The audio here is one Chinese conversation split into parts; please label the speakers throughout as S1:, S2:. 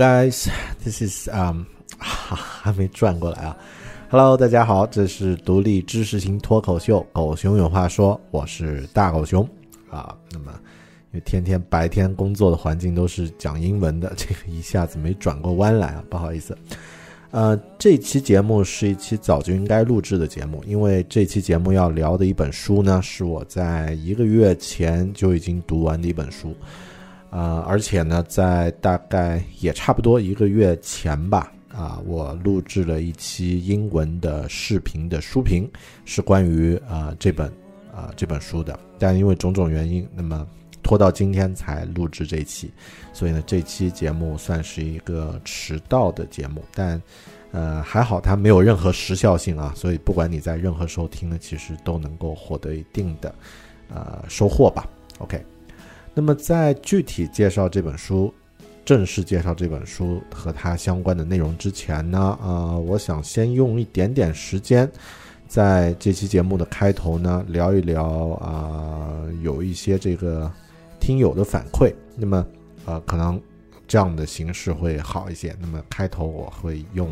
S1: Guys. This is um，还没转过来啊。Hello，大家好，这是独立知识型脱口秀《狗熊有话说》，我是大狗熊啊。那么，因为天天白天工作的环境都是讲英文的，这个一下子没转过弯来啊，不好意思。呃，这期节目是一期早就应该录制的节目，因为这期节目要聊的一本书呢，是我在一个月前就已经读完的一本书。呃，而且呢，在大概也差不多一个月前吧，啊，我录制了一期英文的视频的书评，是关于啊这本啊这本书的，但因为种种原因，那么拖到今天才录制这期，所以呢，这期节目算是一个迟到的节目，但呃还好它没有任何时效性啊，所以不管你在任何时候听呢，其实都能够获得一定的呃收获吧。OK。那么，在具体介绍这本书、正式介绍这本书和它相关的内容之前呢，啊、我想先用一点点时间，在这期节目的开头呢，聊一聊啊、有一些这个听友的反馈。那么，呃，可能这样的形式会好一些。那么，开头我会用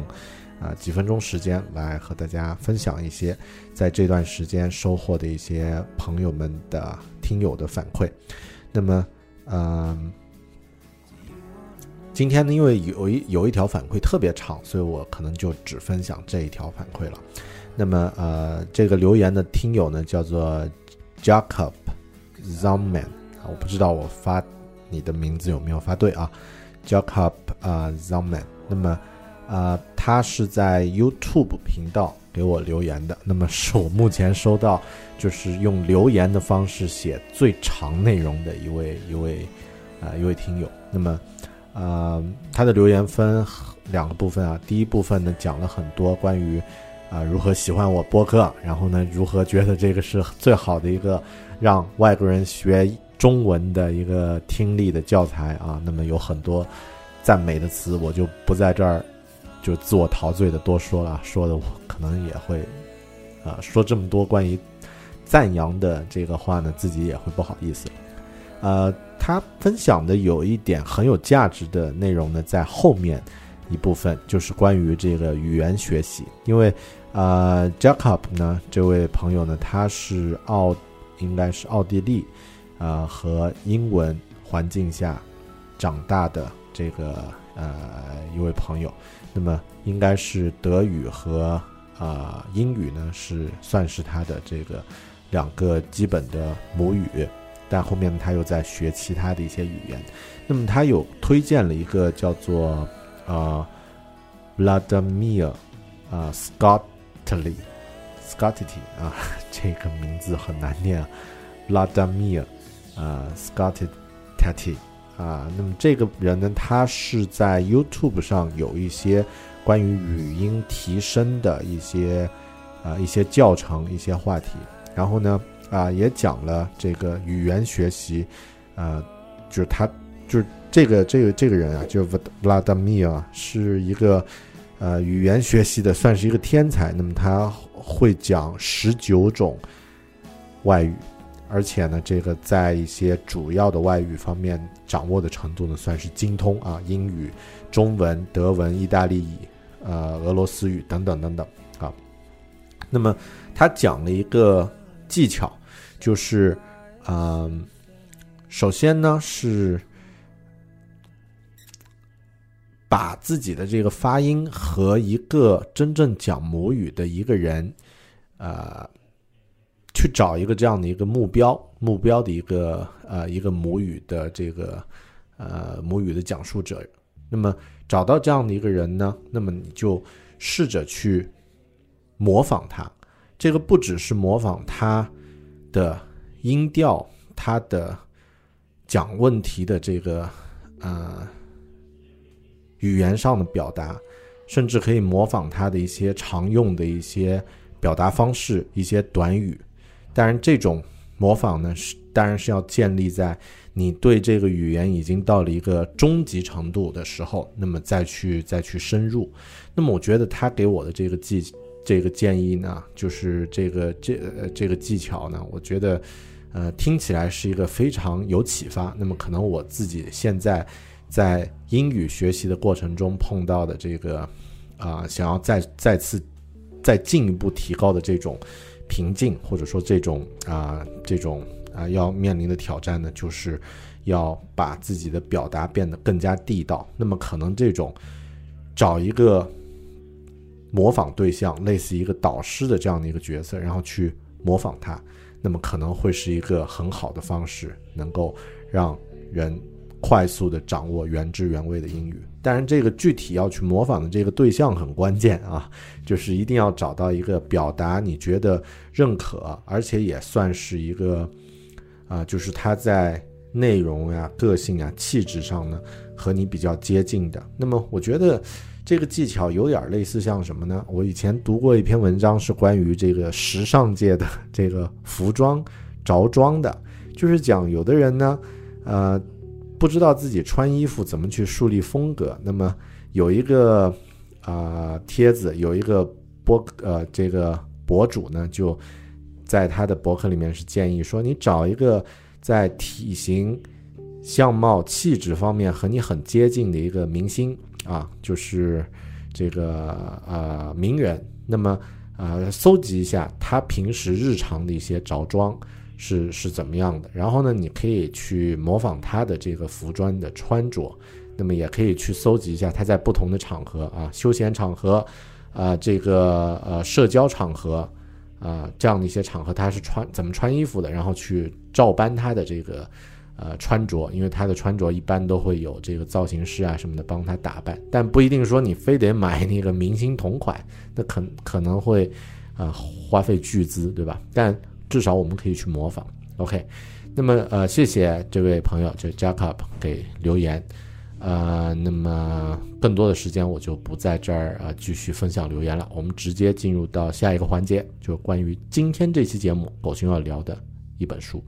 S1: 啊、几分钟时间来和大家分享一些在这段时间收获的一些朋友们的听友的反馈。那么，嗯，今天呢，因为有一有一条反馈特别长，所以我可能就只分享这一条反馈了。那么，呃，这个留言的听友呢，叫做 Jacob Zomman 啊，我不知道我发你的名字有没有发对啊，Jacob 啊、Zomman。那么，呃，他是在 YouTube 频道给我留言的，那么是我目前收到就是用留言的方式写最长内容的一位一位啊、一位听友。那么，呃，他的留言分两个部分啊，第一部分呢讲了很多关于啊、如何喜欢我播客，然后呢如何觉得这个是最好的一个让外国人学中文的一个听力的教材啊。那么有很多赞美的词，我就不在这儿就自我陶醉的多说了，说的我可能也会啊、说这么多关于赞扬的这个话呢，自己也会不好意思。呃，他分享的有一点很有价值的内容呢，在后面一部分就是关于这个语言学习，因为呃，Jacob 呢这位朋友呢，他是奥应该是奥地利呃和英文环境下长大的这个呃一位朋友，那么应该是德语和啊、英语呢是算是他的这个两个基本的母语，但后面他又在学其他的一些语言。那么他有推荐了一个叫做呃 Vladimir 啊 Scottly Scottity 啊，这个名字很难念啊，Vladimir 啊 Scottity 啊，那么这个人呢，他是在 YouTube 上有一些关于语音提升的一些啊、一些教程、一些话题，然后呢啊、也讲了这个语言学习，呃，就是他就是这个这个这个人啊，就是 Vladimir 啊，是一个呃语言学习的算是一个天才，那么他会讲十九种外语。而且呢，这个在一些主要的外语方面掌握的程度呢，算是精通啊，英语、中文、德文、意大利语、呃俄罗斯语等等等等啊。那么他讲了一个技巧，就是，嗯、首先呢是把自己的这个发音和一个真正讲母语的一个人，呃，去找一个这样的一个目标，目标的一个呃一个母语的这个呃母语的讲述者。那么找到这样的一个人呢，那么你就试着去模仿他。这个不只是模仿他的音调，他的讲问题的这个呃语言上的表达，甚至可以模仿他的一些常用的一些表达方式、一些短语。当然，这种模仿呢，是当然是要建立在你对这个语言已经到了一个终极程度的时候，那么再去再去深入。那么，我觉得他给我的这个技这个建议呢，就是这个这呃这个技巧呢，我觉得呃听起来是一个非常有启发。那么，可能我自己现在在英语学习的过程中碰到的这个啊、想要再再次再进一步提高的这种瓶颈，或者说这种啊、这种啊、要面临的挑战呢，就是要把自己的表达变得更加地道。那么可能这种找一个模仿对象，类似一个导师的这样的一个角色，然后去模仿他，那么可能会是一个很好的方式，能够让人快速的掌握原汁原味的英语。当然，这个具体要去模仿的这个对象很关键啊，就是一定要找到一个表达你觉得认可，而且也算是一个啊、就是他在内容呀、个性啊、气质上呢和你比较接近的。那么，我觉得这个技巧有点类似像什么呢？我以前读过一篇文章，是关于这个时尚界的这个服装着装的，就是讲有的人呢，呃，不知道自己穿衣服怎么去树立风格。那么有一个啊、帖子，有一个博呃这个博主呢，就在他的博客里面是建议说，你找一个在体型、相貌、气质方面和你很接近的一个明星啊，就是这个呃名人。那么呃，搜集一下他平时日常的一些着装是是怎么样的，然后呢，你可以去模仿他的这个服装的穿着，那么也可以去搜集一下他在不同的场合啊，休闲场合，啊、这个呃社交场合。啊、这样的一些场合，他是穿怎么穿衣服的，然后去照搬他的这个呃穿着，因为他的穿着一般都会有这个造型师啊什么的帮他打扮，但不一定说你非得买那个明星同款，那可可能会啊、花费巨资，对吧？但至少我们可以去模仿。OK，那么呃，谢谢这位朋友，就 Jacob 给留言。呃，那么更多的时间我就不在这儿呃继续分享留言了，我们直接进入到下一个环节，就关于今天这期节目狗熊要聊的一本书。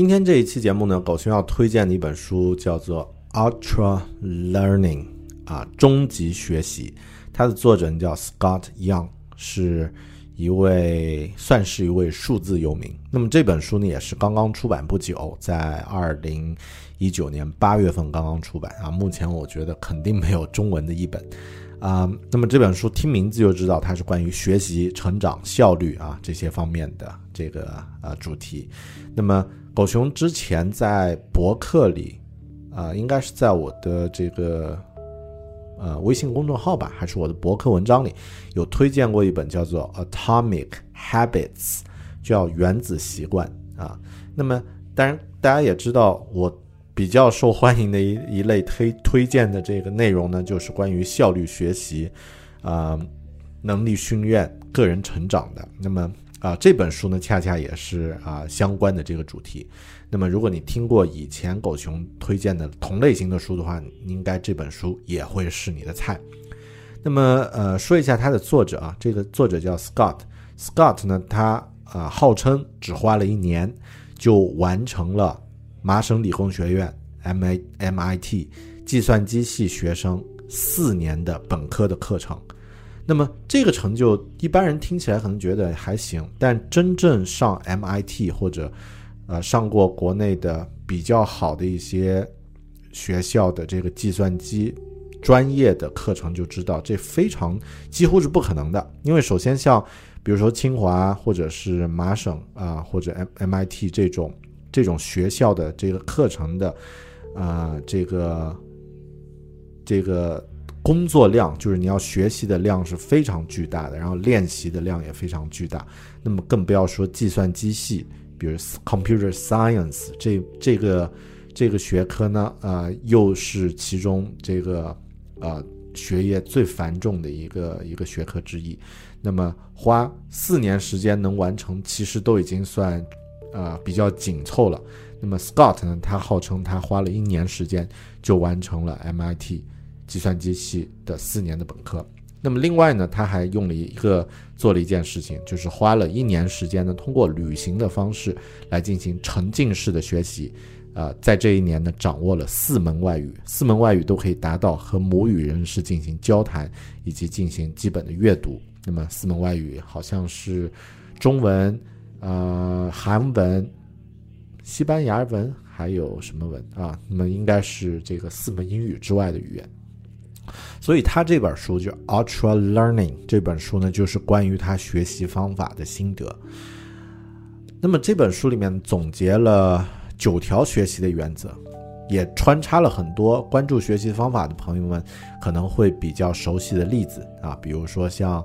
S1: 今天这一期节目呢，狗熊要推荐的一本书叫做《Ultra Learning》啊，终极学习。它的作者叫 Scott Young，是一位算是一位数字游民。那么这本书呢，也是刚刚出版不久，在二零一九年八月份刚刚出版啊。目前我觉得肯定没有中文的译本 啊。那么这本书听名字就知道它是关于学习、成长、效率啊这些方面的这个呃主题。那么狗熊之前在博客里啊、应该是在我的这个呃微信公众号吧，还是我的博客文章里有推荐过一本叫做《Atomic Habits》，叫原子习惯啊。那么当然大家也知道，我比较受欢迎的一一类推推荐的这个内容呢，就是关于效率学习啊、能力训练、个人成长的。那么啊、这本书呢，恰恰也是啊、相关的这个主题。那么，如果你听过以前狗熊推荐的同类型的书的话，应该这本书也会是你的菜。那么，呃，说一下它的作者啊，这个作者叫 Scott。Scott 呢，他啊、号称只花了一年就完成了麻省理工学院 M A MIT 计算机系学生四年的本科的课程。那么这个成就，一般人听起来可能觉得还行，但真正上 MIT 或者呃上过国内的比较好的一些学校的这个计算机专业的课程，就知道这非常几乎是不可能的。因为首先像比如说清华或者是麻省啊，或者 M MIT 这种这种学校的这个课程的啊，这个这个工作量，就是你要学习的量是非常巨大的，然后练习的量也非常巨大。那么更不要说计算机系，比如 Computer Science 这这个这个学科呢，啊，又是其中这个啊学业最繁重的一个一个学科之一。那么花四年时间能完成，其实都已经算啊比较紧凑了。那么 Scott 呢，他号称他花了一年时间就完成了 MIT 计算机系的四年的本科。那么另外呢，他还用了一个做了一件事情，就是花了一年时间呢，通过旅行的方式来进行沉浸式的学习。呃，在这一年呢，掌握了四门外语，四门外语都可以达到和母语人士进行交谈以及进行基本的阅读。那么四门外语好像是中文、呃韩文、西班牙文，还有什么文啊？那么应该是这个四门英语之外的语言。所以他这本书就《Ultra Learning》这本书呢，就是关于他学习方法的心得。那么这本书里面总结了九条学习的原则，也穿插了很多关注学习方法的朋友们可能会比较熟悉的例子啊，比如说像。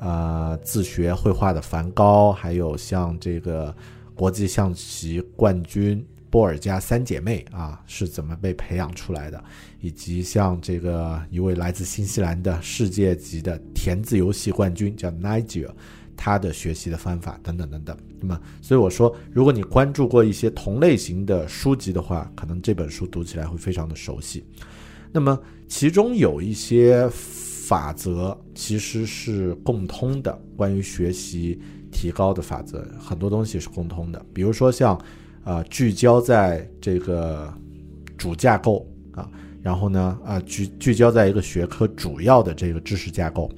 S1: 啊，自学绘画的梵高，还有像这个国际象棋冠军波尔加三姐妹啊，是怎么被培养出来的？以及像这个一位来自新西兰的世界级的填字游戏冠军叫 Nigel，他的学习的方法等等等等。那么，所以我说，如果你关注过一些同类型的书籍的话，可能这本书读起来会非常的熟悉。那么，其中有一些。法则其实是共通的，关于学习提高的法则，很多东西是共通的。比如说像，啊，聚焦在这个主架构啊，然后呢，啊，聚聚焦在一个学科主要的这个知识架构，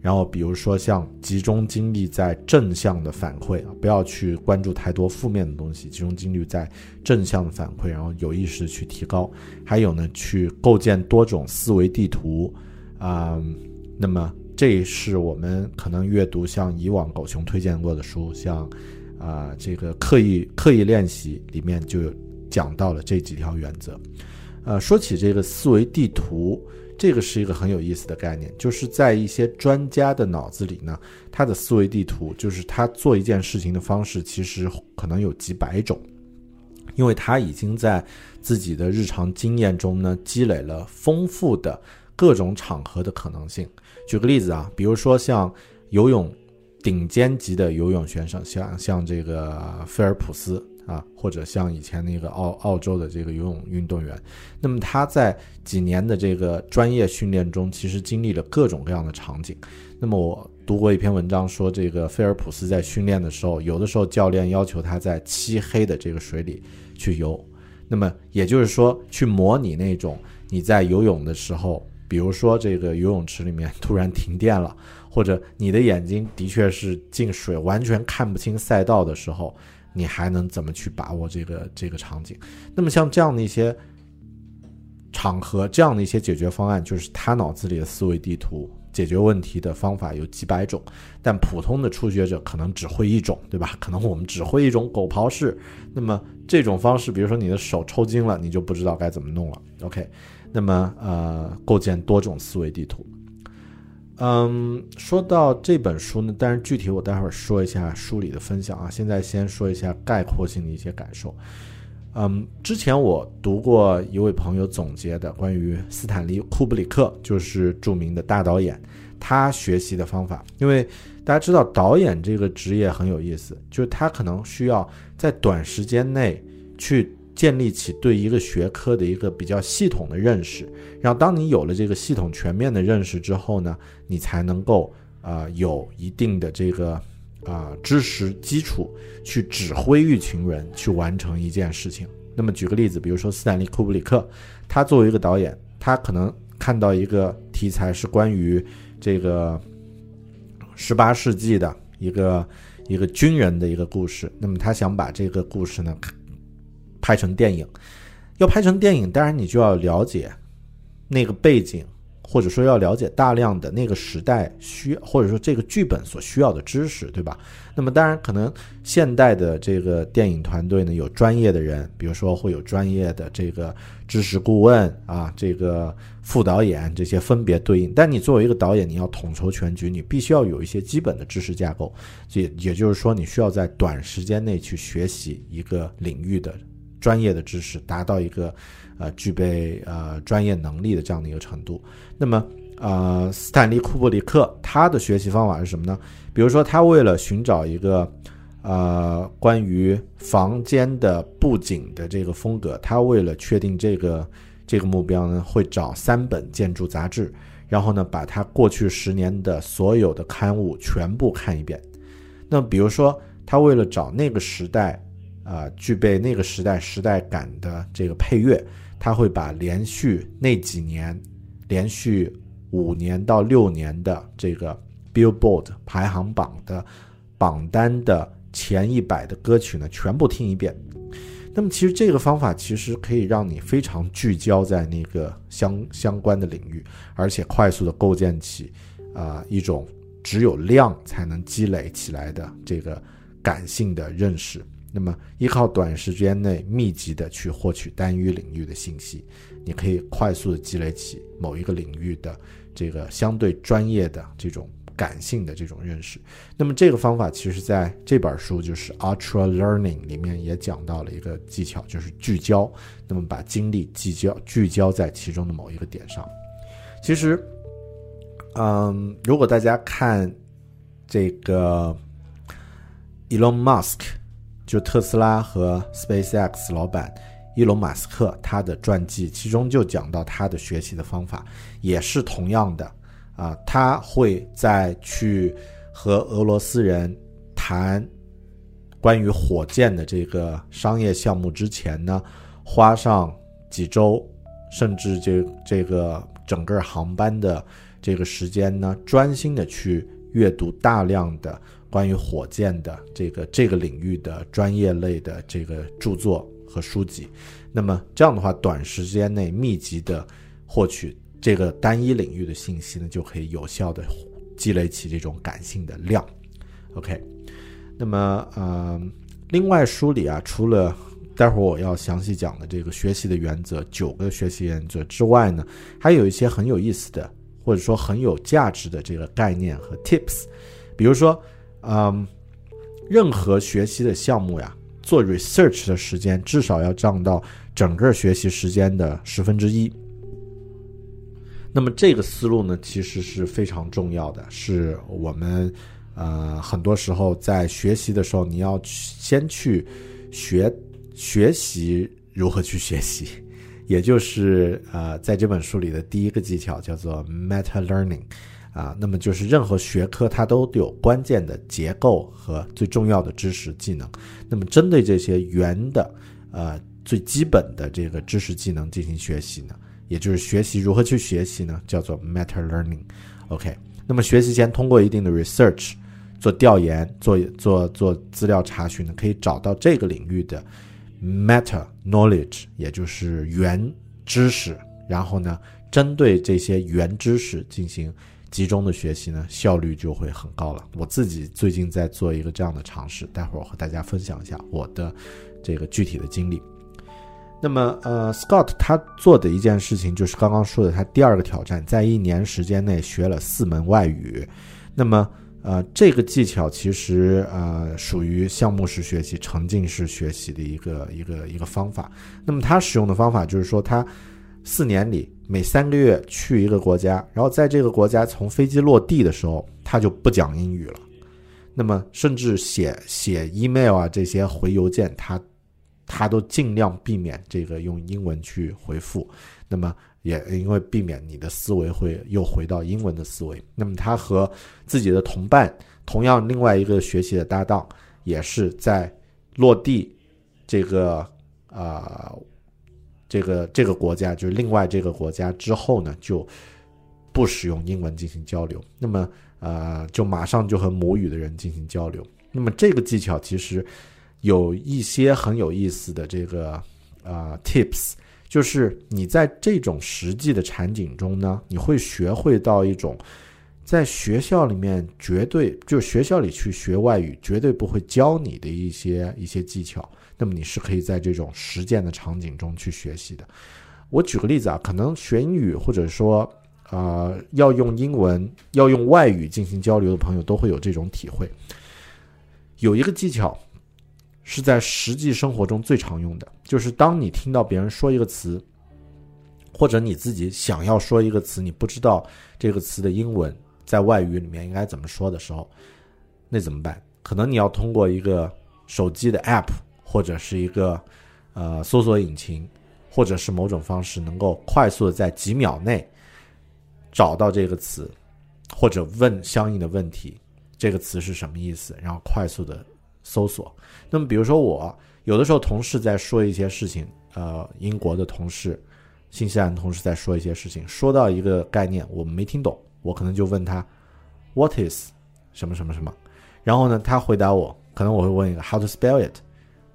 S1: 然后比如说像集中精力在正向的反馈啊，不要去关注太多负面的东西，集中精力在正向的反馈，然后有意识去提高。还有呢，去构建多种思维地图。啊，那么这是我们可能阅读像以往狗熊推荐过的书，像啊这个刻意刻意练习里面就讲到了这几条原则。呃，说起这个思维地图，这个是一个很有意思的概念，就是在一些专家的脑子里呢，他的思维地图就是他做一件事情的方式，其实可能有几百种，因为他已经在自己的日常经验中呢积累了丰富的。各种场合的可能性。举个例子啊，比如说像游泳顶尖级的游泳选手，像像这个菲尔普斯啊，或者像以前那个澳澳洲的这个游泳运动员，那么他在几年的这个专业训练中，其实经历了各种各样的场景。那么我读过一篇文章说，这个菲尔普斯在训练的时候，有的时候教练要求他在漆黑的这个水里去游，那么也就是说，去模拟那种你在游泳的时候。比如说，这个游泳池里面突然停电了，或者你的眼睛的确是进水完全看不清赛道的时候，你还能怎么去把握这个这个场景？那么像这样的一些场合，这样的一些解决方案，就是他脑子里的思维地图。解决问题的方法有几百种，但普通的初学者可能只会一种，对吧？可能我们只会一种狗刨式。那么这种方式，比如说你的手抽筋了，你就不知道该怎么弄了。OK。那么，呃，构建多种思维地图。嗯，说到这本书呢，但是具体我待会儿说一下书里的分享啊。现在先说一下概括性的一些感受。嗯，之前我读过一位朋友总结的关于斯坦利·库布里克，就是著名的大导演，他学习的方法。因为大家知道，导演这个职业很有意思，就是他可能需要在短时间内去。建立起对一个学科的一个比较系统的认识，然后当你有了这个系统全面的认识之后呢，你才能够啊有一定的这个啊知识基础去指挥一群人去完成一件事情。那么举个例子，比如说斯坦利·库布里克，他作为一个导演，他可能看到一个题材是关于这个十八世纪的一个一个军人的一个故事，那么他想把这个故事呢。拍成电影，要拍成电影，当然你就要了解那个背景，或者说要了解大量的那个时代需，或者说这个剧本所需要的知识，对吧？那么当然，可能现代的这个电影团队呢，有专业的人，比如说会有专业的这个知识顾问啊，这个副导演这些分别对应。但你作为一个导演，你要统筹全局，你必须要有一些基本的知识架构，也也就是说，你需要在短时间内去学习一个领域的专业的知识，达到一个。呃，具备呃专业能力的这样的一个程度。那么，呃，斯坦利·库布里克他的学习方法是什么呢？比如说，他为了寻找一个呃关于房间的布景的这个风格，他为了确定这个这个目标呢，会找三本建筑杂志，然后呢，把他过去十年的所有的刊物全部看一遍。那比如说，他为了找那个时代啊具备那个时代时代感的这个配乐。他会把连续那几年，连续五年到六年的这个 Billboard 排行榜的榜单的前一百的歌曲呢，全部听一遍。那么，其实这个方法其实可以让你非常聚焦在那个相相关的领域，而且快速的构建起啊一种只有量才能积累起来的这个感性的认识。那么，依靠短时间内密集的去获取单一领域的信息，你可以快速的积累起某一个领域的这个相对专业的这种感性的这种认识。那么，这个方法其实在这本书就是《Ultra Learning》里面也讲到了一个技巧，就是聚焦。那么，把精力聚焦聚焦在其中的某一个点上。其实，嗯，如果大家看这个 Elon Musk。就特斯拉和 SpaceX 老板伊隆马斯克，他的传记其中就讲到他的学习的方法，也是同样的啊，他会在去和俄罗斯人谈关于火箭的这个商业项目之前呢，花上几周，甚至这这个整个航班的这个时间呢，专心的去阅读大量的。关于火箭的这个这个领域的专业类的这个著作和书籍，那么这样的话，短时间内密集的获取这个单一领域的信息呢，就可以有效的积累起这种感性的量。OK，那么呃，另外书里啊，除了待会儿我要详细讲的这个学习的原则九个学习原则之外呢，还有一些很有意思的或者说很有价值的这个概念和 tips，比如说。嗯，任何学习的项目呀，做 research 的时间至少要占到整个学习时间的十分之一。那么这个思路呢，其实是非常重要的，是我们呃很多时候在学习的时候，你要先去学学习如何去学习，也就是呃在这本书里的第一个技巧叫做 meta learning。啊，那么就是任何学科它都有关键的结构和最重要的知识技能。那么针对这些原的呃最基本的这个知识技能进行学习呢，也就是学习如何去学习呢，叫做 meta learning。OK，那么学习前通过一定的 research 做调研、做做做资料查询呢，可以找到这个领域的 meta knowledge，也就是原知识，然后呢，针对这些原知识进行。集中的学习呢，效率就会很高了。我自己最近在做一个这样的尝试，待会儿我和大家分享一下我的这个具体的经历。那么，呃，Scott 他做的一件事情就是刚刚说的，他第二个挑战，在一年时间内学了四门外语。那么，呃，这个技巧其实呃属于项目式学习、沉浸式学习的一个一个一个方法。那么他使用的方法就是说，他四年里。每三个月去一个国家，然后在这个国家从飞机落地的时候，他就不讲英语了。那么，甚至写写 email 啊这些回邮件，他他都尽量避免这个用英文去回复。那么，也因为避免你的思维会又回到英文的思维。那么，他和自己的同伴，同样另外一个学习的搭档，也是在落地这个啊。这个这个国家就是另外这个国家之后呢，就不使用英文进行交流，那么呃，就马上就和母语的人进行交流。那么这个技巧其实有一些很有意思的这个啊 tips，就是你在这种实际的场景中呢，你会学会到一种在学校里面绝对就学校里去学外语绝对不会教你的一些一些技巧，那么你是可以在这种实践的场景中去学习的。我举个例子啊，可能学英语或者说啊要用英文要用外语进行交流的朋友都会有这种体会。有一个技巧。是在实际生活中最常用的，就是当你听到别人说一个词，或者你自己想要说一个词，你不知道这个词的英文在外语里面应该怎么说的时候，那怎么办？可能你要通过一个手机的 App，或者是一个呃搜索引擎，或者是某种方式，能够快速的在几秒内找到这个词，或者问相应的问题，这个词是什么意思，然后快速的。搜索，那么比如说我有的时候同事在说一些事情，呃，英国的同事、新西兰同事在说一些事情，说到一个概念我们没听懂，我可能就问他，What is 什么什么什么，然后呢，他回答我，可能我会问一个 How to spell it，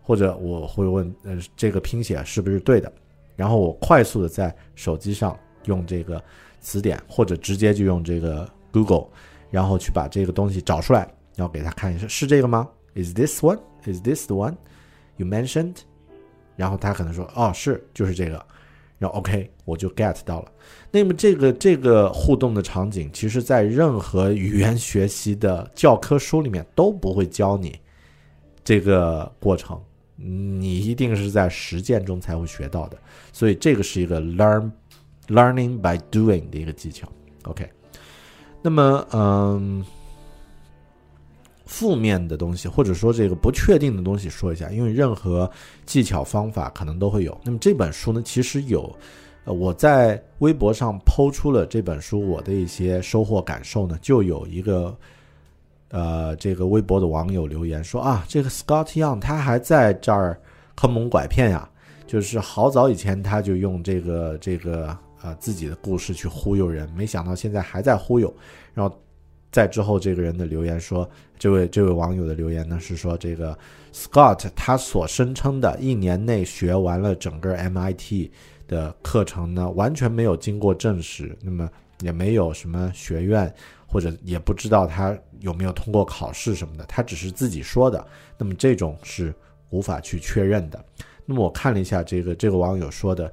S1: 或者我会问呃这个拼写是不是对的，然后我快速的在手机上用这个词典，或者直接就用这个 Google，然后去把这个东西找出来，然后给他看一下是这个吗？Is this one? Is this the one you mentioned? 然后他可能说，哦，是，就是这个。然后 OK，我就 get 到了。那么这个这个互动的场景，其实在任何语言学习的教科书里面都不会教你这个过程，你一定是在实践中才会学到的。所以这个是一个 learn learning by doing 的一个技巧。OK，那么嗯。负面的东西，或者说这个不确定的东西，说一下，因为任何技巧方法可能都会有。那么这本书呢，其实有，呃，我在微博上抛出了这本书我的一些收获感受呢，就有一个，呃，这个微博的网友留言说啊，这个 Scott Young 他还在这儿坑蒙拐骗呀，就是好早以前他就用这个这个呃自己的故事去忽悠人，没想到现在还在忽悠，然后。在之后，这个人的留言说，这位这位网友的留言呢是说，这个 Scott 他所声称的一年内学完了整个 MIT 的课程呢，完全没有经过证实，那么也没有什么学院或者也不知道他有没有通过考试什么的，他只是自己说的，那么这种是无法去确认的。那么我看了一下这个这个网友说的。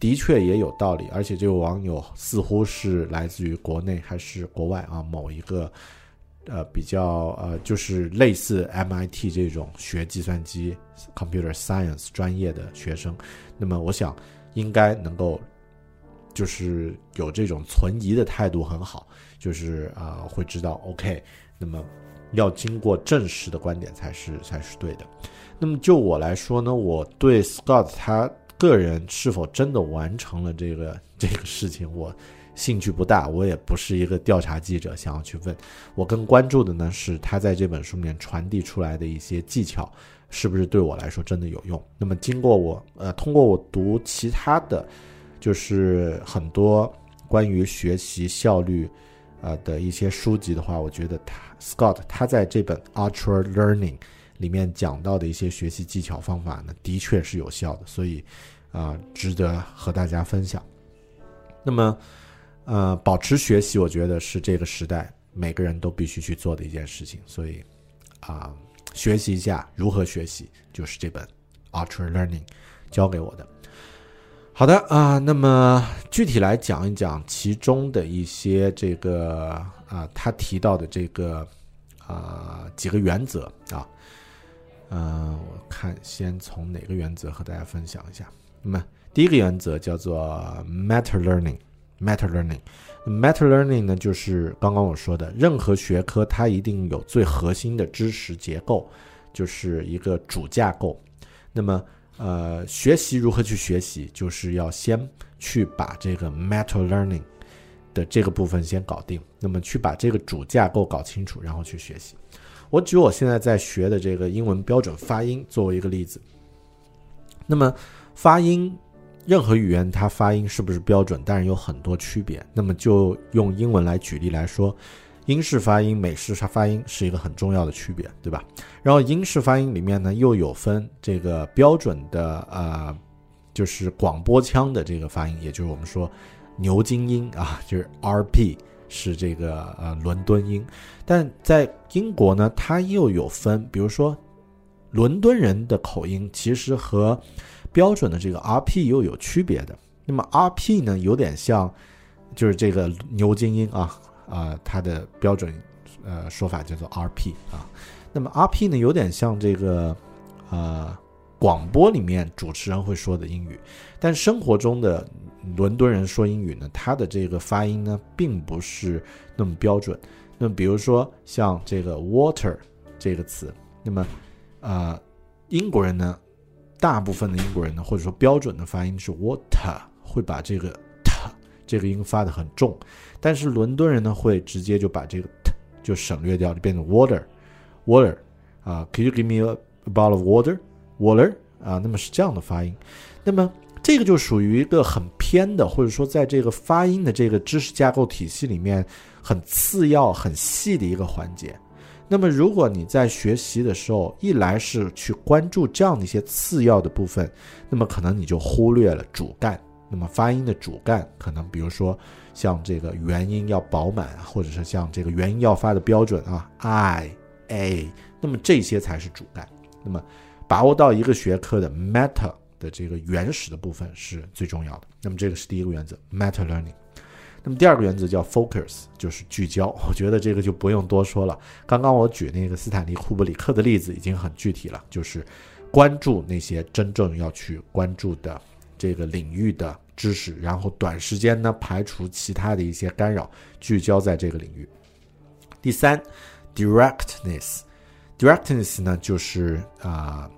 S1: 的确也有道理，而且这个网友似乎是来自于国内还是国外啊？某一个呃比较呃就是类似 MIT 这种学计算机 computer science 专业的学生，那么我想应该能够就是有这种存疑的态度很好，就是啊会知道 OK，那么要经过证实的观点才是才是对的。那么就我来说呢，我对 Scott 他。个人是否真的完成了这个这个事情，我兴趣不大，我也不是一个调查记者，想要去问。我更关注的呢是他在这本书里面传递出来的一些技巧，是不是对我来说真的有用？那么经过我呃通过我读其他的，就是很多关于学习效率呃的一些书籍的话，我觉得他 Scott 他在这本 Ultra Learning。里面讲到的一些学习技巧方法呢，的确是有效的，所以啊，值得和大家分享。那么，呃，保持学习，我觉得是这个时代每个人都必须去做的一件事情。所以啊，学习一下如何学习，就是这本《Ultra Learning》教给我的。好的啊，那么具体来讲一讲其中的一些这个啊，他提到的这个啊几个原则啊。嗯，我看先从哪个原则和大家分享一下。那么第一个原则叫做 matter learning，matter learning，matter learning 呢，就是刚刚我说的，任何学科它一定有最核心的知识结构，就是一个主架构。那么，呃，学习如何去学习，就是要先去把这个 meta learning 的这个部分先搞定。那么，去把这个主架构搞清楚，然后去学习。我举我现在在学的这个英文标准发音作为一个例子。那么，发音，任何语言它发音是不是标准？当然有很多区别。那么就用英文来举例来说，英式发音、美式发音是一个很重要的区别，对吧？然后英式发音里面呢，又有分这个标准的呃，就是广播腔的这个发音，也就是我们说牛津音啊，就是 RP 是这个呃伦敦音。但在英国呢，它又有分，比如说伦敦人的口音其实和标准的这个 RP 又有区别的。那么 RP 呢，有点像就是这个牛津音啊啊，它的标准呃说法叫做 RP 啊。那么 RP 呢，有点像这个呃广播里面主持人会说的英语，但生活中的伦敦人说英语呢，他的这个发音呢，并不是那么标准。那么比如说像这个 water 这个词，那么呃英国人呢，大部分的英国人呢，或者说标准的发音是 water，会把这个这个音发的很重，但是伦敦人呢，会直接就把这个 t 就省略掉，就变成 water。Water，啊，Could you give me a bottle of water？Water，啊，那么是这样的发音。那么这个就属于一个很偏的，或者说在这个发音的这个知识架构体系里面很次要、很细的一个环节。那么如果你在学习的时候，一来是去关注这样的一些次要的部分，那么可能你就忽略了主干。那么发音的主干，可能比如说像这个元音要饱满，或者是像这个元音要发的标准啊，I。a，那么这些才是主干。那么把握到一个学科的 meta 的这个原始的部分是最重要的。那么这个是第一个原则，meta learning。那么第二个原则叫 focus，就是聚焦。我觉得这个就不用多说了。刚刚我举那个斯坦利库布里克的例子已经很具体了，就是关注那些真正要去关注的这个领域的知识，然后短时间呢排除其他的一些干扰，聚焦在这个领域。第三。Directness，directness 呢，就是啊，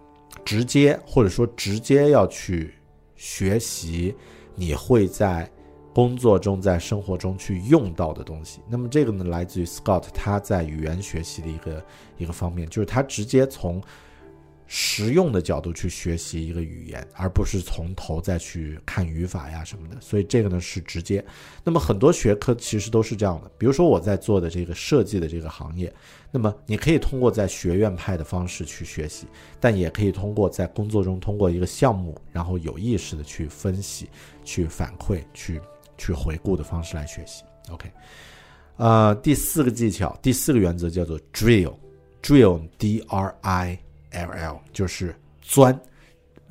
S1: 直接或者说直接要去学习你会在工作中、在生活中去用到的东西。那么这个呢，来自于 Scott 他在语言学习的一个一个方面，就是他直接从。实用的角度去学习一个语言，而不是从头再去看语法呀什么的。所以这个呢是直接。那么很多学科其实都是这样的。比如说我在做的这个设计的这个行业，那么你可以通过在学院派的方式去学习，但也可以通过在工作中通过一个项目，然后有意识的去分析、去反馈、去去回顾的方式来学习。OK，呃，第四个技巧，第四个原则叫做 drill，drill，D R I L L 就是钻，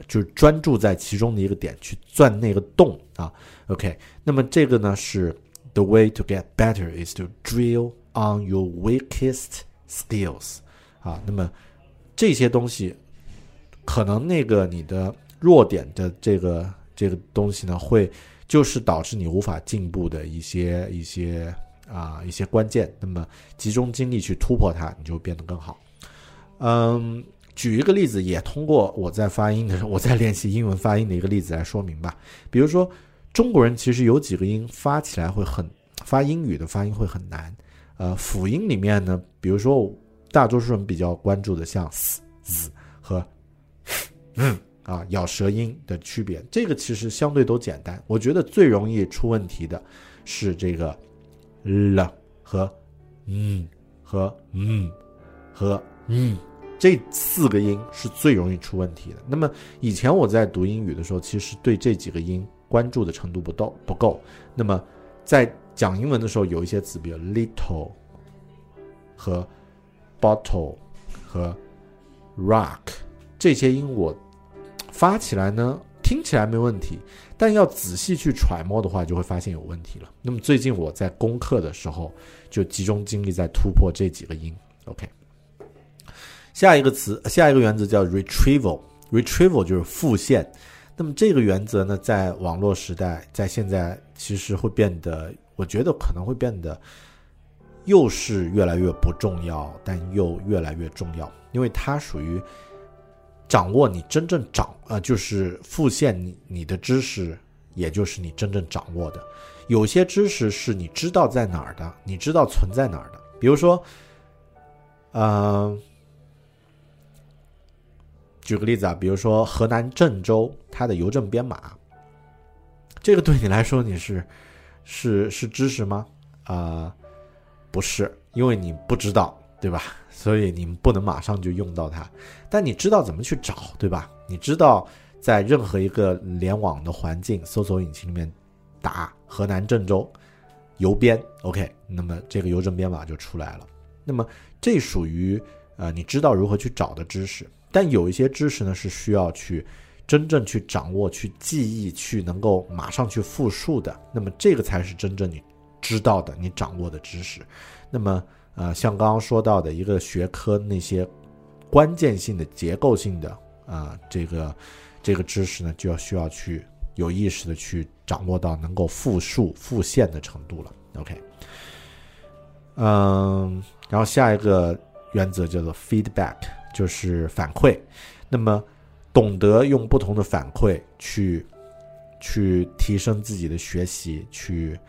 S1: 就是专注在其中的一个点去钻那个洞啊。OK，那么这个呢是 The way to get better is to drill on your weakest skills 啊。那么这些东西可能那个你的弱点的这个这个东西呢，会就是导致你无法进步的一些一些啊一些关键。那么集中精力去突破它，你就变得更好。嗯。举一个例子，也通过我在发音的时候，我在练习英文发音的一个例子来说明吧。比如说，中国人其实有几个音发起来会很发英语的发音会很难。呃，辅音里面呢，比如说大多数人比较关注的像 s、z 和嗯啊咬舌音的区别，这个其实相对都简单。我觉得最容易出问题的是这个 l 和嗯和嗯和嗯。这四个音是最容易出问题的。那么以前我在读英语的时候，其实对这几个音关注的程度不到不够。那么在讲英文的时候，有一些词，比如 little 和 bottle 和 rock 这些音，我发起来呢听起来没问题，但要仔细去揣摩的话，就会发现有问题了。那么最近我在攻克的时候，就集中精力在突破这几个音。OK。下一个词，下一个原则叫 retrieval，retrieval 就是复现。那么这个原则呢，在网络时代，在现在其实会变得，我觉得可能会变得又是越来越不重要，但又越来越重要，因为它属于掌握你真正掌呃，就是复现你你的知识，也就是你真正掌握的。有些知识是你知道在哪儿的，你知道存在哪儿的，比如说，嗯。举个例子啊，比如说河南郑州，它的邮政编码，这个对你来说你是是是知识吗？啊，不是，因为你不知道，对吧？所以你不能马上就用到它。但你知道怎么去找，对吧？你知道在任何一个联网的环境搜索引擎里面打河南郑州邮编，OK，那么这个邮政编码就出来了。那么这属于呃你知道如何去找的知识，但有一些知识呢是需要去真正去掌握、去记忆、去能够马上去复述的。那么这个才是真正你知道的、你掌握的知识。那么呃，像刚刚说到的一个学科那些关键性的、结构性的啊，这个这个知识呢，就要需要去有意识的去掌握到能够复述、复现的程度了。OK，嗯，然后下一个原则叫做 feedback，就是反馈。那么懂得用不同的反馈去去提升自己的学习，去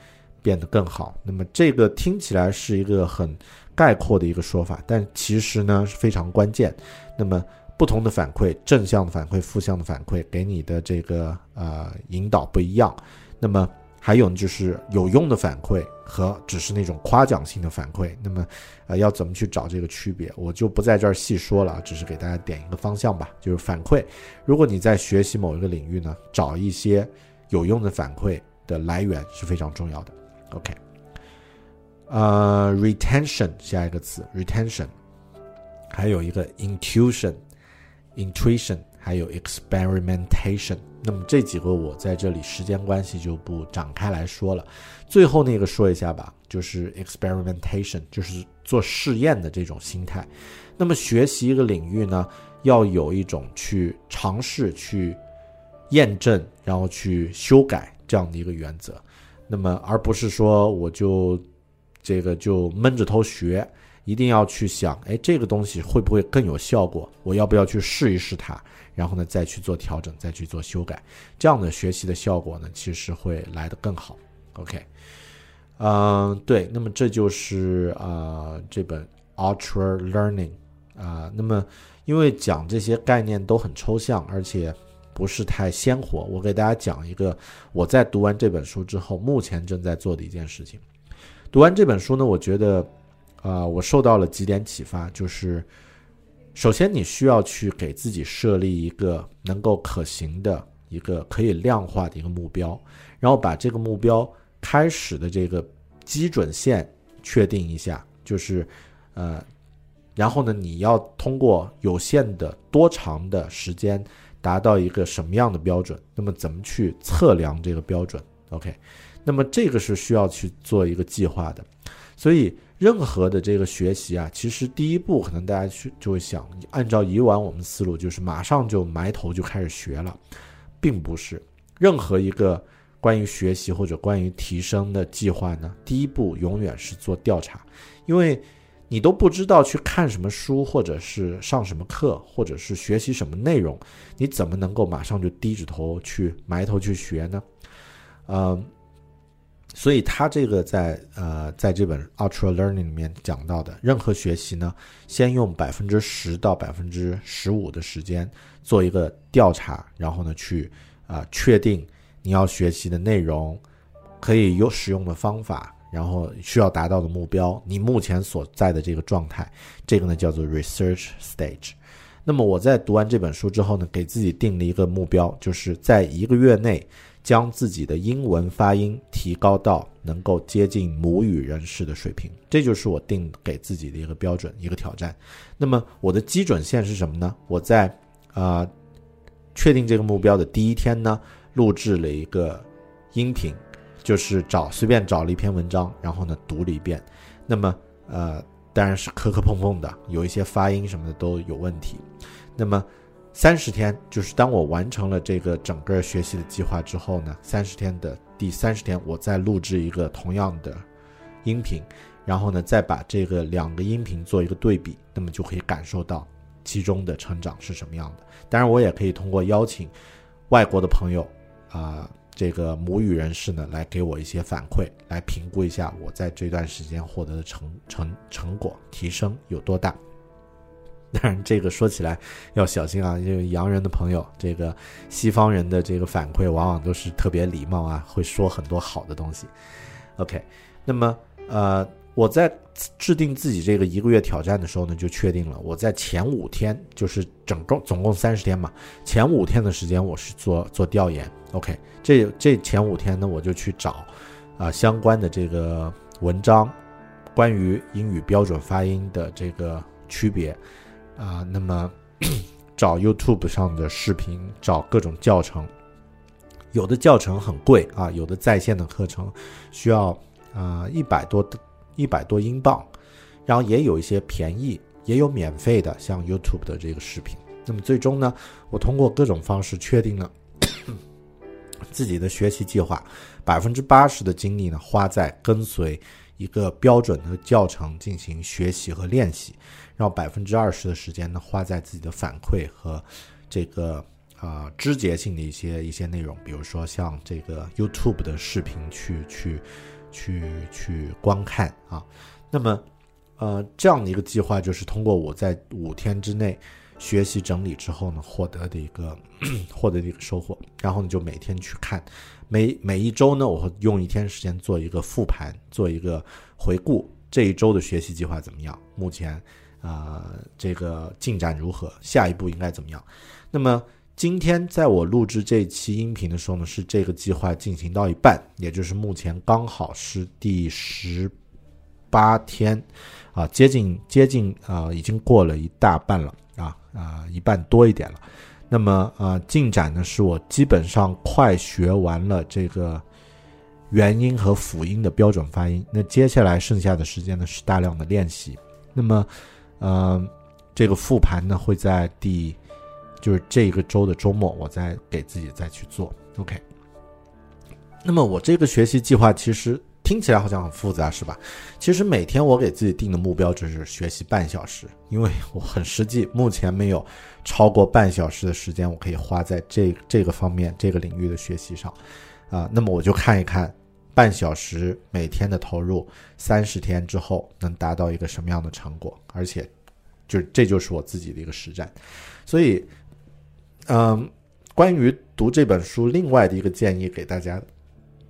S1: 变得更好。那么这个听起来是一个很概括的一个说法，但其实呢是非常关键。那么不同的反馈，正向的反馈、负向的反馈，给你的这个呃引导不一样。那么还有就是有用的反馈和只是那种夸奖性的反馈，那么，呃，要怎么去找这个区别，我就不在这儿细说了，只是给大家点一个方向吧。就是反馈，如果你在学习某一个领域呢，找一些有用的反馈的来源是非常重要的。OK，呃，retention 下一个词，retention，还有一个 intuition，intuition，还有 experimentation。那么这几个我在这里时间关系就不展开来说了，最后那个说一下吧，就是 experimentation，就是做试验的这种心态。那么学习一个领域呢，要有一种去尝试、去验证，然后去修改这样的一个原则。那么而不是说我就这个就闷着头学，一定要去想，哎，这个东西会不会更有效果？我要不要去试一试它？然后呢，再去做调整，再去做修改，这样的学习的效果呢，其实会来得更好。OK，嗯，对，那么这就是啊这本 Ultra Learning 啊，那么因为讲这些概念都很抽象，而且不是太鲜活，我给大家讲一个我在读完这本书之后，目前正在做的一件事情。读完这本书呢，我觉得啊，我受到了几点启发，就是。首先，你需要去给自己设立一个能够可行的一个可以量化的一个目标，然后把这个目标开始的这个基准线确定一下，就是呃，然后呢，你要通过有限的多长的时间达到一个什么样的标准？那么怎么去测量这个标准？OK，那么这个是需要去做一个计划的，所以。任何的这个学习啊，其实第一步可能大家去就会想，按照以往我们思路，就是马上就埋头就开始学了，并不是。任何一个关于学习或者关于提升的计划呢，第一步永远是做调查，因为你都不知道去看什么书，或者是上什么课，或者是学习什么内容，你怎么能够马上就低着头去埋头去学呢？嗯。所以他这个在呃，在这本 Ultra Learning 里面讲到的，任何学习呢，先用百分之十到百分之十五的时间做一个调查，然后呢，去啊确定你要学习的内容，可以有使用的方法，然后需要达到的目标，你目前所在的这个状态，这个呢叫做 Research Stage。那么我在读完这本书之后呢，给自己定了一个目标，就是在一个月内。将自己的英文发音提高到能够接近母语人士的水平，这就是我定给自己的一个标准，一个挑战。那么我的基准线是什么呢？我在啊确定这个目标的第一天呢，录制了一个音频，就是找随便找了一篇文章，然后呢读了一遍。那么呃当然是磕磕碰碰的，有一些发音什么的都有问题。那么。三十天，就是当我完成了这个整个学习的计划之后呢，三十天的第三十天，我再录制一个同样的音频，然后呢，再把这个两个音频做一个对比，那么就可以感受到其中的成长是什么样的。当然，我也可以通过邀请外国的朋友啊，这个母语人士呢，来给我一些反馈，来评估一下我在这段时间获得的成成成果提升有多大。当然，这个说起来要小心啊，因为洋人的朋友，这个西方人的这个反馈往往都是特别礼貌啊，会说很多好的东西。OK，那么呃，我在制定自己这个一个月挑战的时候呢，就确定了我在前五天，就是整个总共三十天嘛，前五天的时间我是做做调研。OK，这这前五天呢，我就去找啊相关的这个文章，关于英语标准发音的这个区别啊，那么找 YouTube 上的视频，找各种教程。有的教程很贵啊，有的在线的课程需要啊一百多一百多英镑，然后也有一些便宜，也有免费的，像 YouTube 的这个视频。那么最终呢，我通过各种方式确定了自己的学习计划，百分之八十的精力呢花在跟随一个标准的教程进行学习和练习，让百分之二十的时间呢花在自己的反馈和这个。啊，枝节性的一些一些内容，比如说像这个 YouTube 的视频去去去去观看啊，那么呃这样的一个计划就是通过我在五天之内学习整理之后呢获得的一个 获得的一个收获，然后呢就每天去看，每每一周呢我会用一天时间做一个复盘，做一个回顾这一周的学习计划怎么样，目前啊这个进展如何，下一步应该怎么样，那么。今天在我录制这期音频的时候呢，是这个计划进行到一半，也就是目前刚好是第十八天，啊，接近接近啊，已经过了一大半了啊啊，一半多一点了。那么啊，进展呢是我基本上快学完了这个元音和辅音的标准发音。那接下来剩下的时间呢是大量的练习。那么，呃，这个复盘呢会在第。就是这个周的周末，我再给自己再去做，OK。那么我这个学习计划其实听起来好像很复杂，是吧？其实每天我给自己定的目标就是学习半小时，因为我很实际，目前没有超过半小时的时间我可以花在这这个方面这个领域的学习上，啊，那么我就看一看半小时每天的投入，三十天之后能达到一个什么样的成果，而且就这就是我自己的一个实战，所以。嗯，关于读这本书，另外的一个建议给大家，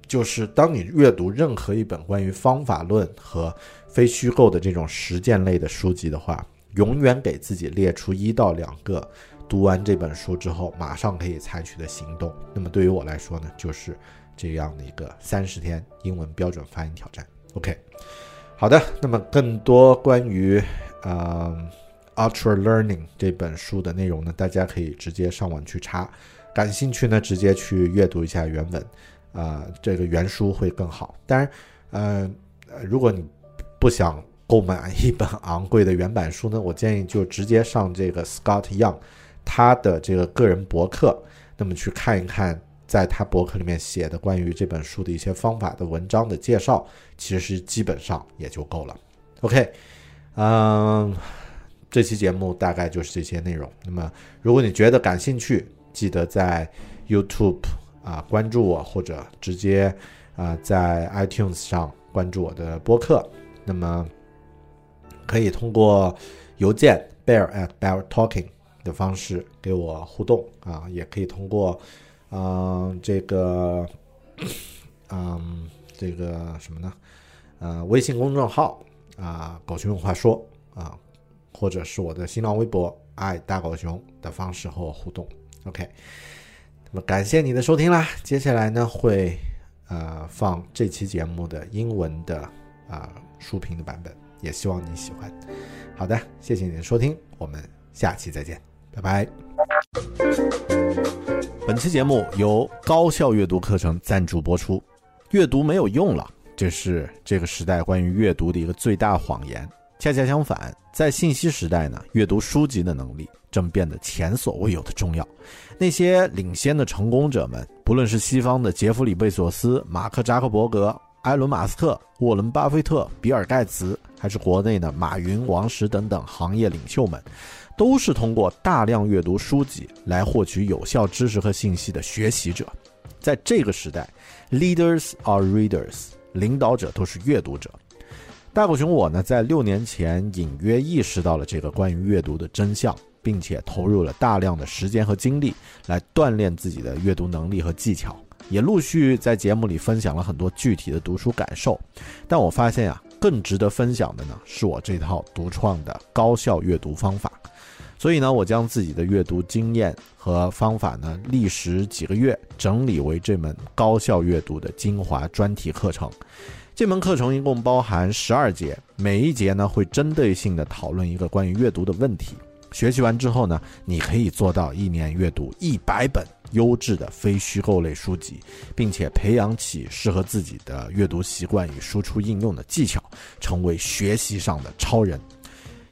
S1: 就是当你阅读任何一本关于方法论和非虚构的这种实践类的书籍的话，永远给自己列出一到两个读完这本书之后马上可以采取的行动。那么对于我来说呢，就是这样的一个三十天英文标准发音挑战。OK，好的，那么更多关于嗯。Ultra Learning 这本书的内容呢，大家可以直接上网去查，感兴趣呢直接去阅读一下原文，啊，这个原书会更好。当然，呃，如果你不想购买一本昂贵的原版书呢，我建议就直接上这个 Scott Young 他的这个个人博客，那么去看一看，在他博客里面写的关于这本书的一些方法的文章的介绍，其实基本上也就够了。OK，嗯。这期节目大概就是这些内容。那么，如果你觉得感兴趣，记得在 YouTube 啊关注我，或者直接啊在 iTunes 上关注我的播客。那么，可以通过邮件 bear at bear talking 的方式给我互动啊，也可以通过嗯这个嗯这个什么呢？呃，微信公众号啊，狗熊有话说啊。或者是我的新浪微博“爱大狗熊”的方式和我互动。OK，那么感谢你的收听啦。接下来呢会呃放这期节目的英文的啊书评的版本，也希望你喜欢。好的，谢谢你的收听，我们下期再见，拜拜。本期节目由高效阅读课程赞助播出。阅读没有用了，这是这个时代关于阅读的一个最大谎言。恰恰相反，在信息时代呢，阅读书籍的能力正变得前所未有的重要。那些领先的成功者们，不论是西方的杰弗里·贝索斯、马克·扎克伯格、埃伦·马斯克、沃伦·巴菲特、比尔·盖茨，还是国内的马云、王石等等行业领袖们，都是通过大量阅读书籍来获取有效知识和信息的学习者。在这个时代，leaders are readers，领导者都是阅读者。大狗熊，我呢，在六年前隐约意识到了这个关于阅读的真相，并且投入了大量的时间和精力来锻炼自己的阅读能力和技巧，也陆续在节目里分享了很多具体的读书感受。但我发现啊，
S2: 更值得分享的呢，是我这套独创的高效阅读方法。所以呢，我将自己的阅读经验和方法呢，历时几个月整理为这门高效阅读的精华专题课程。这门课程一共包含十二节，每一节呢会针对性的讨论一个关于阅读的问题。学习完之后呢，你可以做到一年阅读一百本优质的非虚构类书籍，并且培养起适合自己的阅读习惯与输出应用的技巧，成为学习上的超人。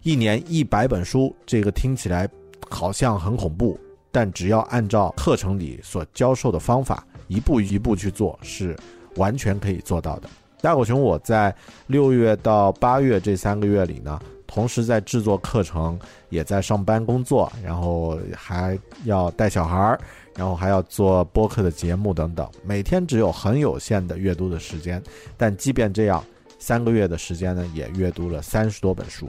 S2: 一年一百本书，这个听起来好像很恐怖，但只要按照课程里所教授的方法，一步一步去做，是完全可以做到的。大狗熊，我在六月到八月这三个月里呢，同时在制作课程，也在上班工作，然后还要带小孩儿，然后还要做播客的节目等等，每天只有很有限的阅读的时间。但即便这样，三个月的时间呢，也阅读了三十多本书。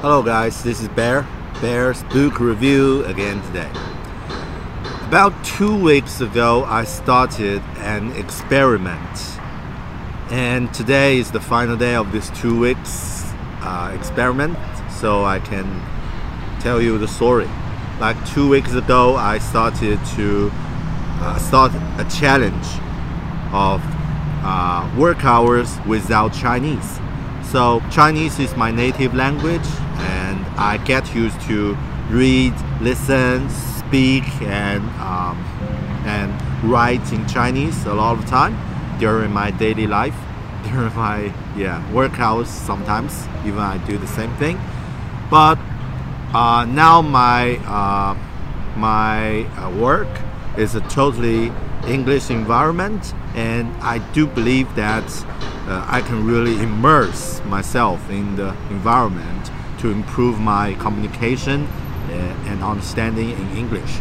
S1: Hello guys, this is Bear. Bear's book review again today. About two weeks ago, I started an experiment. And today is the final day of this two weeks uh, experiment, so I can tell you the story. Like two weeks ago, I started to uh, start a challenge of uh, work hours without Chinese. So Chinese is my native language, and I get used to read, listen, speak, and um, and write in Chinese a lot of time during my daily life, during my yeah work hours. Sometimes even I do the same thing, but uh, now my uh, my uh, work is a totally English environment, and I do believe that uh, I can really immerse myself in the environment to improve my communication uh, and understanding in English.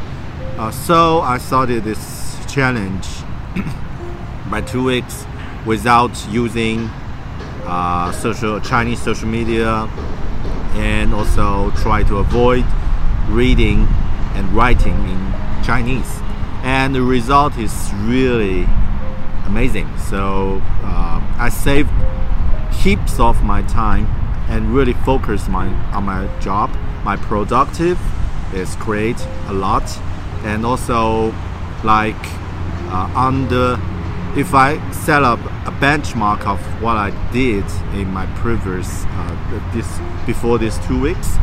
S1: Uh, so I started this challenge by two weeks without using uh, social Chinese social media, and also try to avoid reading and writing in Chinese. And the result is really amazing. So uh, I saved heaps of my time and really focus my on my job. My productive is great a lot, and also like uh, the if I set up a benchmark of what I did in my previous uh, this before these two weeks,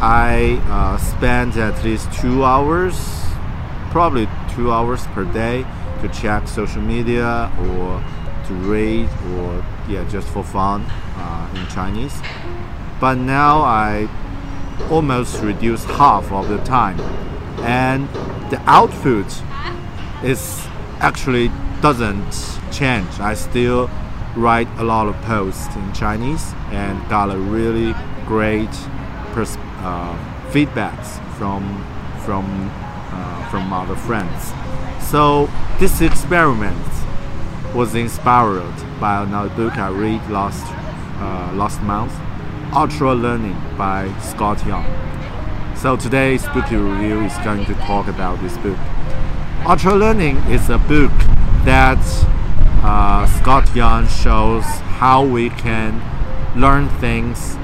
S1: I uh, spent at least two hours, probably two hours per day to check social media or to read or yeah just for fun uh, in Chinese. But now I almost reduced half of the time, and the output is actually doesn't change. I still write a lot of posts in Chinese and got a really great pers- uh, feedbacks from from from other friends. So this experiment was inspired by another book I read last uh, last month, Ultra Learning by Scott Young. So today's book review is going to talk about this book. Ultra Learning is a book that uh, Scott Young shows how we can learn things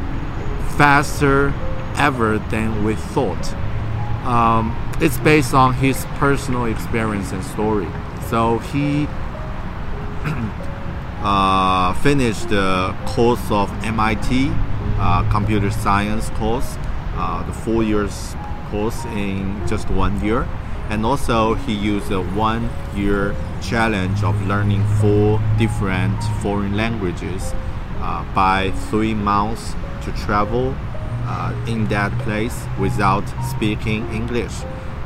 S1: faster ever than we thought. Um, it's based on his personal experience and story. So he uh, finished the course of MIT uh, computer science course, uh, the four years course in just one year. And also, he used a one year challenge of learning four different foreign languages uh, by three months to travel uh, in that place without speaking English.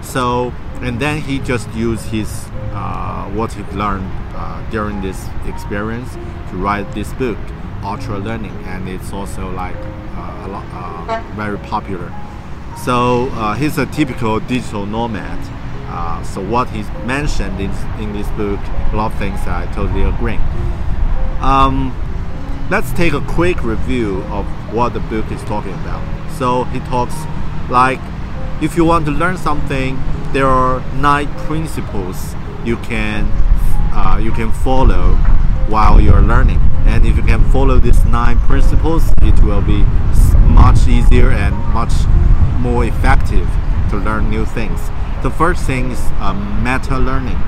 S1: So, and then he just used his uh, what he learned uh, during this experience to write this book, Ultra Learning, and it's also like uh, a lot, uh, very popular. So uh, he's a typical digital nomad. Uh, so what he's mentioned in, in this book, a lot of things I totally agree. Um, let's take a quick review of what the book is talking about. So he talks like if you want to learn something, there are nine principles you can uh, you can follow while you're learning. And if you can follow these nine principles, it will be much easier and much more effective to learn new things. The first thing is uh, meta learning.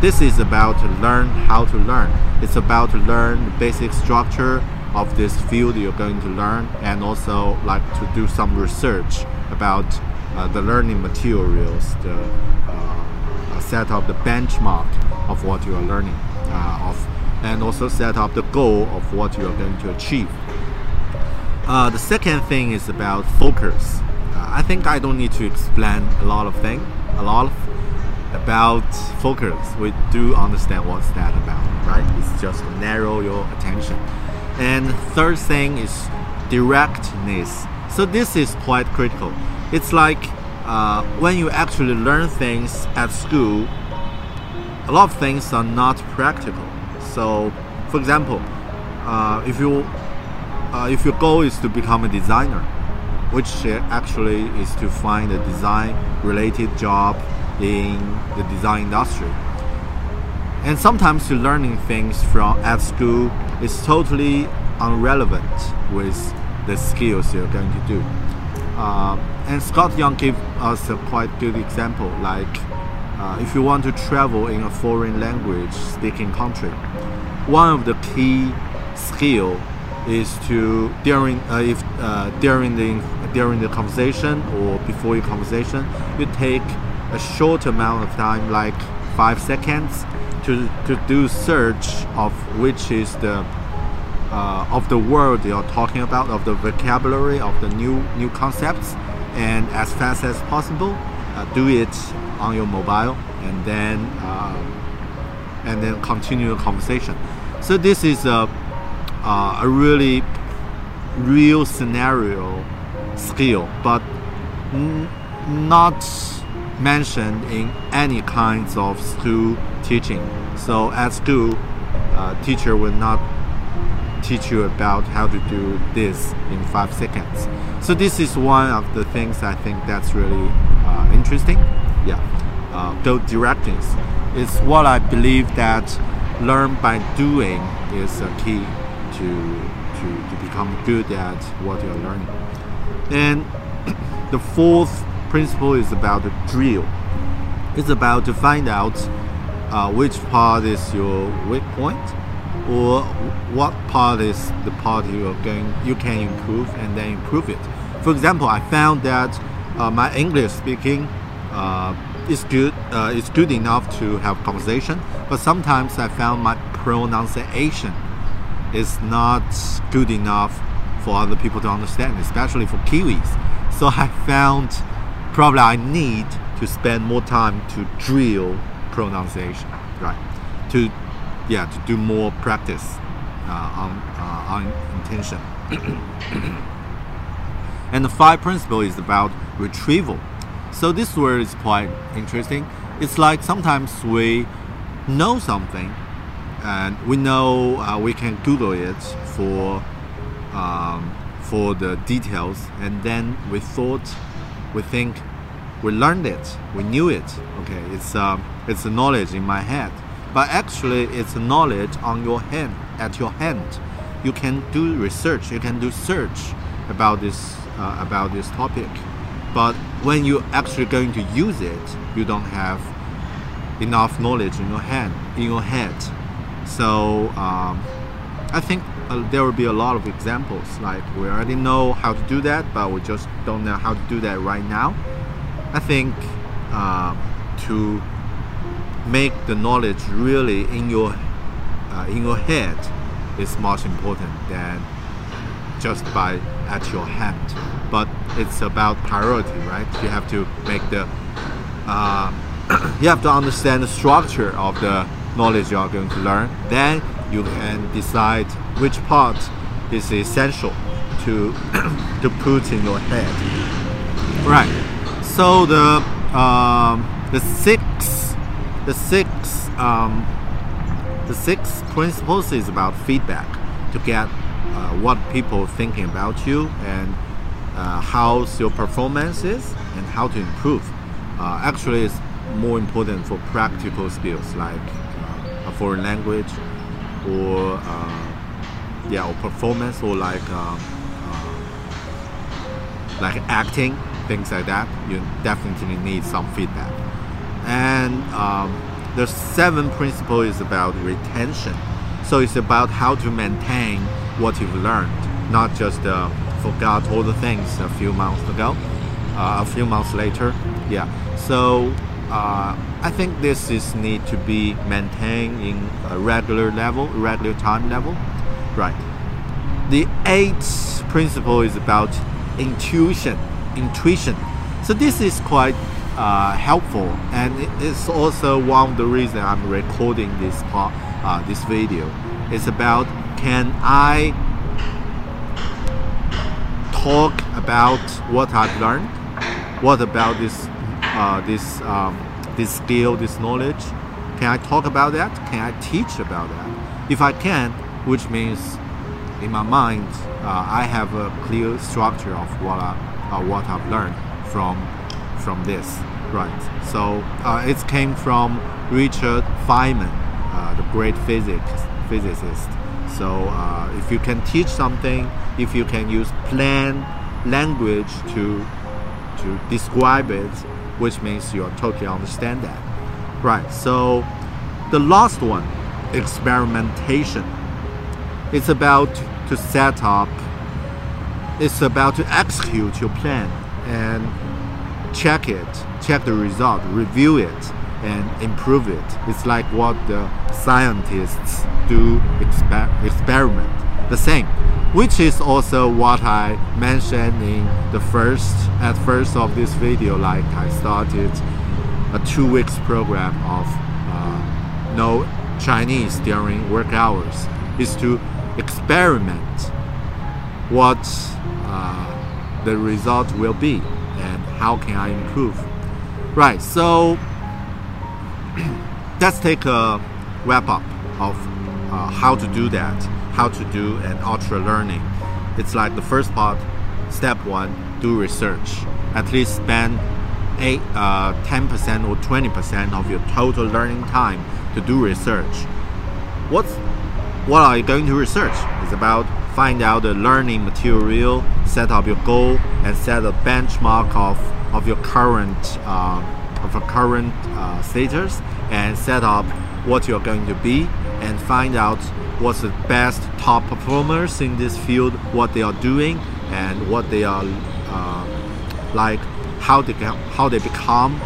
S1: This is about to learn how to learn. It's about to learn the basic structure of this field you're going to learn and also like to do some research about uh, the learning materials, the uh, set up the benchmark of what you are learning uh, of, and also set up the goal of what you are going to achieve. Uh, the second thing is about focus. Uh, I think I don't need to explain a lot of things, a lot of about focus. We do understand what's that about, right? It's just narrow your attention. And third thing is directness. So this is quite critical. It's like uh, when you actually learn things at school, a lot of things are not practical. So, for example, uh, if you uh, if your goal is to become a designer, which actually is to find a design related job in the design industry. And sometimes you're learning things from at school is totally irrelevant with the skills you're going to do. Uh, and Scott Young gave us a quite good example, like uh, if you want to travel in a foreign language speaking country, one of the key skill is to during uh, if uh, during the during the conversation or before your conversation, you take a short amount of time, like five seconds, to to do search of which is the uh, of the word you're talking about, of the vocabulary, of the new new concepts, and as fast as possible, uh, do it on your mobile, and then uh, and then continue the conversation. So this is a uh, a really real scenario skill, but not mentioned in any kinds of school teaching. So at school, uh, teacher will not teach you about how to do this in five seconds. So this is one of the things I think that's really uh, interesting. Yeah, uh, go directness. It's what I believe that learn by doing is a key to to, to become good at what you're learning. And the fourth principle is about the drill. It's about to find out uh, which part is your weak point or what part is the part you are going you can improve and then improve it. For example, I found that uh, my English speaking uh, is good uh, is good enough to have conversation, but sometimes I found my pronunciation is not good enough for other people to understand, especially for Kiwis. So I found probably I need to spend more time to drill pronunciation, right? To yeah, to do more practice uh, on uh, on intention. and the five principle is about retrieval. So this word is quite interesting. It's like sometimes we know something, and we know uh, we can Google it for um, for the details, and then we thought, we think, we learned it, we knew it. Okay, it's um, it's a knowledge in my head but actually it's knowledge on your hand at your hand you can do research you can do search about this uh, about this topic but when you're actually going to use it you don't have enough knowledge in your hand in your head so um, I think uh, there will be a lot of examples. Like we already know how to do that, but we just don't know how to do that right now. I think uh, to make the knowledge really in your uh, in your head is much important than just by at your hand. But it's about priority, right? You have to make the uh, you have to understand the structure of the knowledge you are going to learn. Then you can decide which part is essential to to put in your head. Right. So the um, the six the six um, the six principles is about feedback to get uh, what people thinking about you and uh, how's your performance is and how to improve. Uh, actually, it's more important for practical skills like uh, a foreign language or uh, yeah, or performance or like like acting, things like that. You definitely need some feedback. And um, the seventh principle is about retention. So it's about how to maintain what you've learned, not just uh, forgot all the things a few months ago, uh, a few months later. Yeah. So uh, I think this is need to be maintained in a regular level, regular time level. Right. The eighth principle is about intuition. Intuition. So this is quite uh, helpful, and it's also one of the reasons I'm recording this part, uh, this video. It's about can I talk about what I've learned? What about this, uh, this, um, this skill, this knowledge? Can I talk about that? Can I teach about that? If I can, which means in my mind, uh, I have a clear structure of what I, uh, what I've learned from from this, right? So uh, it came from Richard Feynman, uh, the great physics physicist. So uh, if you can teach something, if you can use plain language to to describe it, which means you totally understand that, right? So the last one, experimentation. It's about to set up. It's about to execute your plan and check it, check the result, review it, and improve it. It's like what the scientists do exper- experiment. The same, which is also what I mentioned in the first at first of this video. Like I started a two weeks program of uh, no Chinese during work hours. Is to experiment what uh, the result will be and how can I improve. Right, so let's take a wrap up of uh, how to do that, how to do an ultra learning. It's like the first part, step one, do research. At least spend eight, uh, 10% or 20% of your total learning time to do research. What's what are you going to research? It's about find out the learning material, set up your goal, and set a benchmark of, of your current uh, of a current uh, status, and set up what you're going to be, and find out what's the best top performers in this field, what they are doing, and what they are uh, like, how they how they become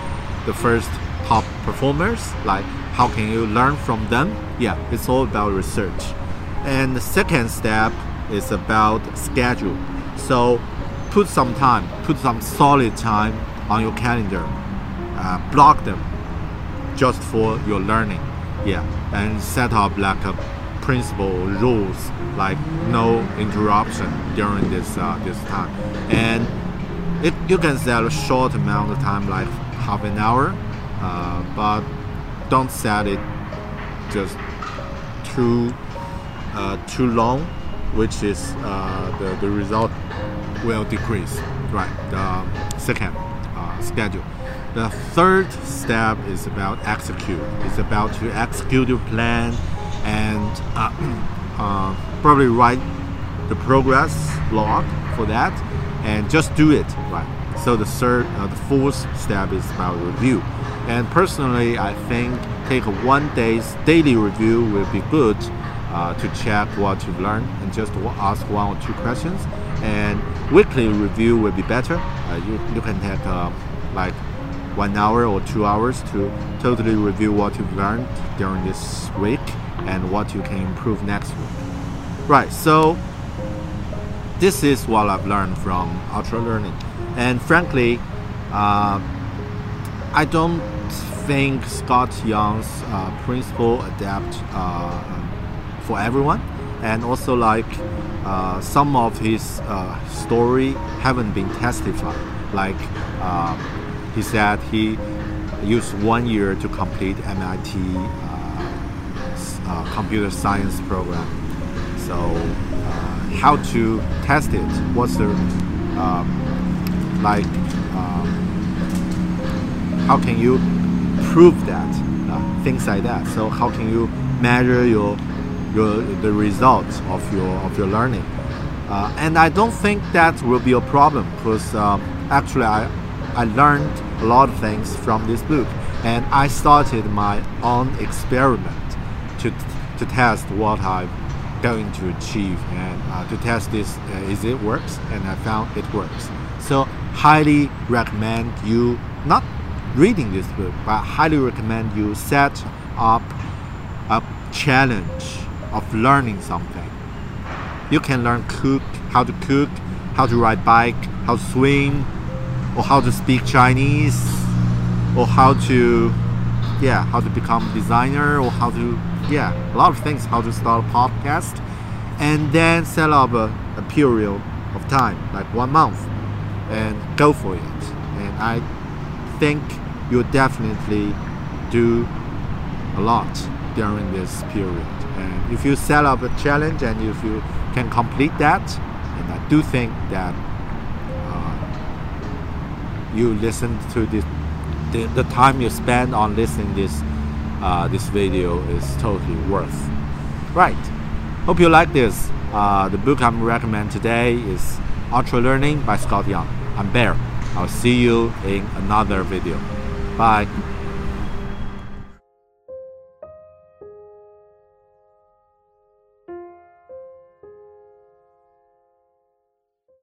S1: the first top performers, like how can you learn from them? Yeah, it's all about research. And the second step is about schedule. So put some time, put some solid time on your calendar, uh, block them just for your learning. Yeah, and set up like a principle rules like no interruption during this uh, this time. And it, you can set a short amount of time, like half an hour, uh, but don't set it just too uh, too long, which is uh, the the result will decrease. Right. The second uh, schedule. The third step is about execute. It's about to execute your plan and uh, uh, probably write the progress log for that and just do it right. So the third, uh, the fourth step is about review. And personally, I think take a one day's daily review will be good uh, to check what you've learned and just ask one or two questions. And weekly review will be better. Uh, you, you can take uh, like one hour or two hours to totally review what you've learned during this week and what you can improve next week. Right, so this is what I've learned from Ultra Learning. And frankly, uh, I don't think Scott Young's uh, principle adapt uh, for everyone, and also like uh, some of his uh, story haven't been testified. Like uh, he said, he used one year to complete MIT uh, computer science program. So how to test it? What's the like? how can you prove that? Uh, things like that. So how can you measure your your the results of your of your learning? Uh, and I don't think that will be a problem because um, actually I I learned a lot of things from this book, and I started my own experiment to to test what I'm going to achieve and uh, to test this uh, is it works, and I found it works. So highly recommend you not reading this book, but highly recommend you set up a challenge of learning something. You can learn cook, how to cook, how to ride bike, how to swim, or how to speak Chinese, or how to, yeah, how to become a designer, or how to, yeah, a lot of things, how to start a podcast, and then set up a, a period of time, like one month, and go for it. And I think you'll definitely do a lot during this period. And if you set up a challenge and if you can complete that, and I do think that you listen to this, the, the time you spend on listening this uh, this video is totally worth. Right. Hope you like this. Uh, the book I'm recommend today is Ultra Learning by Scott Young. I'm Bear. I'll see you in another video. Bye.